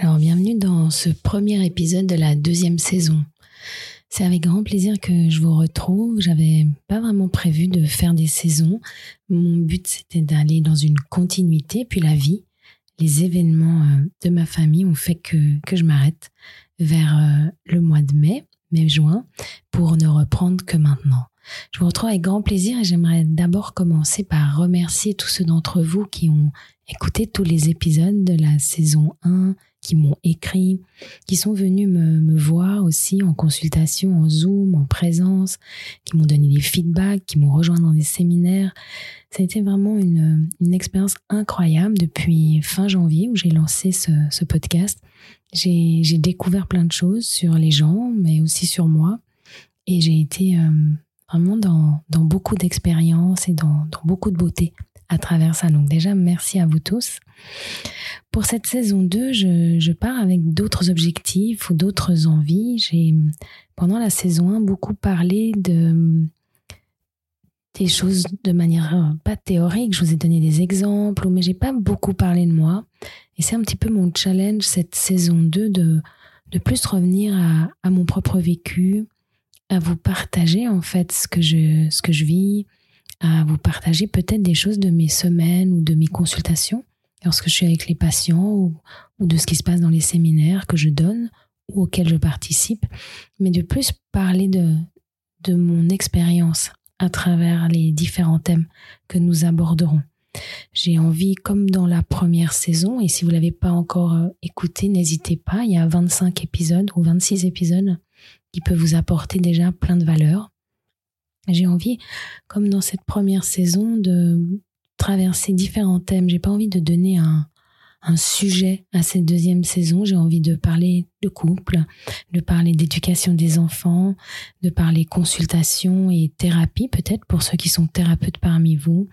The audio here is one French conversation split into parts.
Alors bienvenue dans ce premier épisode de la deuxième saison. C'est avec grand plaisir que je vous retrouve. J'avais pas vraiment prévu de faire des saisons. Mon but c'était d'aller dans une continuité, puis la vie, les événements euh, de ma famille ont fait que, que je m'arrête vers euh, le mois de mai, mai-juin, pour ne reprendre que maintenant. Je vous retrouve avec grand plaisir et j'aimerais d'abord commencer par remercier tous ceux d'entre vous qui ont écouté tous les épisodes de la saison 1, qui m'ont écrit, qui sont venus me, voir aussi en consultation, en Zoom, en présence, qui m'ont donné des feedbacks, qui m'ont rejoint dans des séminaires. Ça a été vraiment une, expérience incroyable depuis fin janvier où j'ai lancé ce, podcast. J'ai découvert plein de choses sur les gens, mais aussi sur moi. Et j'ai été euh, vraiment dans, beaucoup d'expériences et dans beaucoup de beauté à travers ça. Donc déjà, merci à vous tous. Pour cette saison 2, je, je pars avec d'autres objectifs ou d'autres envies. J'ai, pendant la saison 1, beaucoup parlé de des choses de manière euh, pas théorique. Je vous ai donné des exemples, mais j'ai pas beaucoup parlé de moi. Et c'est un petit peu mon challenge cette saison 2 de, de plus revenir à, à mon propre vécu, à vous partager en fait ce que je, ce que je vis, à vous partager peut-être des choses de mes semaines ou de mes consultations lorsque je suis avec les patients ou, de ce qui se passe dans les séminaires que je donne ou auxquels je participe, mais de plus parler de, de mon expérience à travers les différents thèmes que nous aborderons. J'ai envie, comme dans la première saison, et si vous l'avez pas encore euh, écouté, n'hésitez pas, il y a 25 épisodes ou 26 épisodes qui peuvent vous apporter déjà plein de valeurs. J'ai envie, comme dans cette première saison, de traverser différents thèmes. J'ai pas envie de donner un, sujet à cette deuxième saison. J'ai envie de parler de couple, de parler d'éducation des enfants, de parler consultation et thérapie, peut-être pour ceux qui sont thérapeutes parmi vous,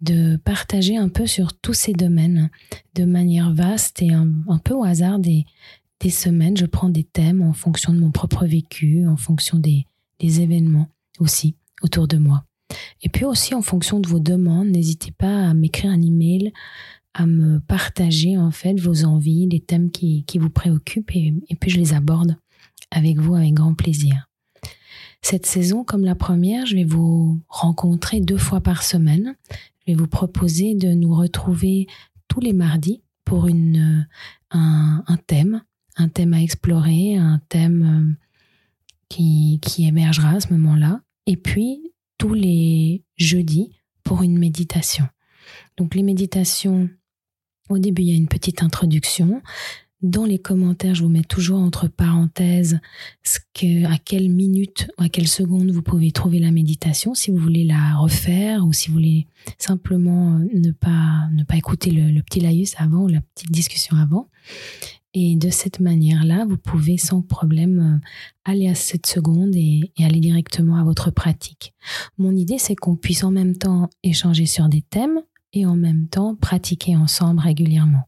de partager un peu sur tous ces domaines de manière vaste et un, peu au hasard des, des semaines. Je prends des thèmes en fonction de mon propre vécu, en fonction des événements aussi autour de moi. Et puis aussi en fonction de vos demandes, n'hésitez pas à m'écrire un email, à me partager en fait vos envies, les thèmes qui, qui vous préoccupent et, puis je les aborde avec vous avec grand plaisir. Cette saison, comme la première, je vais vous rencontrer deux fois par semaine. Je vais vous proposer de nous retrouver tous les mardis pour une, un, un thème, un thème à explorer, un thème qui, qui émergera à ce moment-là et puis tous les jeudis pour une méditation. Donc les méditations, au début il y a une petite introduction. Dans les commentaires, je vous mets toujours entre parenthèses à quelle minute ou à quelle seconde vous pouvez trouver la méditation si vous voulez la refaire ou si vous voulez simplement ne pas, ne pas écouter le, petit laïus avant ou la petite discussion avant. Et de cette manière-là, vous pouvez sans problème euh, aller à cette seconde et aller directement à votre pratique. Mon idée, c'est qu'on puisse en même temps échanger sur des thèmes et en même temps pratiquer ensemble régulièrement.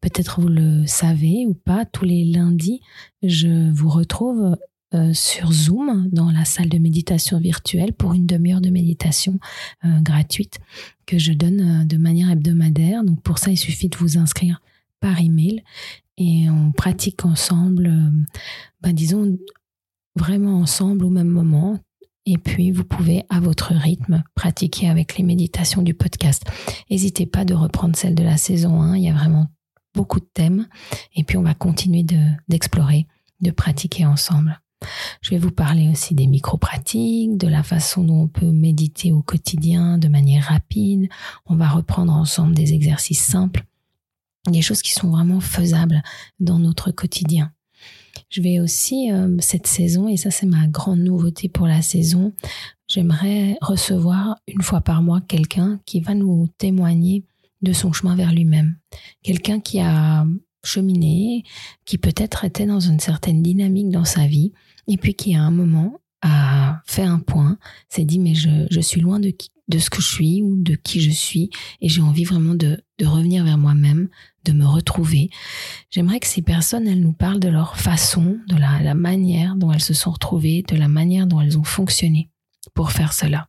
Peut-être vous le savez ou pas, tous les lundis, je vous retrouve euh, sur Zoom dans la salle de méditation virtuelle pour une demi-heure de méditation euh, gratuite que je donne euh, de manière hebdomadaire. Donc pour ça, il suffit de vous inscrire par email et on pratique ensemble, ben disons vraiment ensemble au même moment. Et puis, vous pouvez, à votre rythme, pratiquer avec les méditations du podcast. N'hésitez pas de reprendre celle de la saison 1. Il y a vraiment beaucoup de thèmes. Et puis, on va continuer d'explorer, de, de pratiquer ensemble. Je vais vous parler aussi des micro-pratiques, de la façon dont on peut méditer au quotidien de manière rapide. On va reprendre ensemble des exercices simples des choses qui sont vraiment faisables dans notre quotidien. Je vais aussi, euh, cette saison, et ça c'est ma grande nouveauté pour la saison, j'aimerais recevoir une fois par mois quelqu'un qui va nous témoigner de son chemin vers lui-même. Quelqu'un qui a cheminé, qui peut-être était dans une certaine dynamique dans sa vie, et puis qui à un moment a fait un point, s'est dit mais je, je suis loin de, de ce que je suis ou de qui je suis, et j'ai envie vraiment de, de revenir vers moi-même, de me retrouver. J'aimerais que ces personnes, elles nous parlent de leur façon, de la, manière dont elles se sont retrouvées, de la manière dont elles ont fonctionné pour faire cela.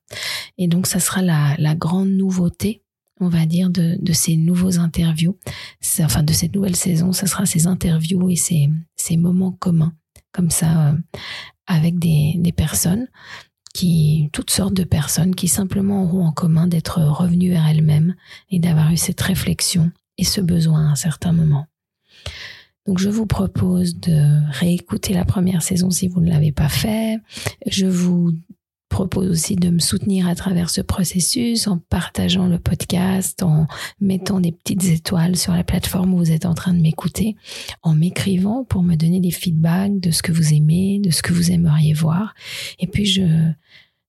Et donc ça sera la, la grande nouveauté on va dire, de, de ces nouveaux interviews, enfin de cette nouvelle saison, ce sera ces interviews et ces, ces moments communs, comme ça, euh, avec des, des personnes qui, toutes sortes de personnes qui simplement auront en commun d'être revenues vers elles-mêmes et d'avoir eu cette réflexion et ce besoin à un certain moment. Donc je vous propose de réécouter la première saison si vous ne l'avez pas fait. Je vous propose aussi de me soutenir à travers ce processus en partageant le podcast, en mettant des petites étoiles sur la plateforme où vous êtes en train de m'écouter, en m'écrivant pour me donner des feedbacks de ce que vous aimez, de ce que vous aimeriez voir. Et puis je,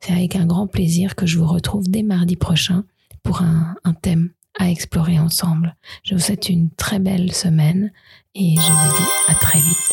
c'est avec un grand plaisir que je vous retrouve dès mardi prochain pour un, un thème à explorer ensemble. Je vous souhaite une très belle semaine et je vous dis à très vite.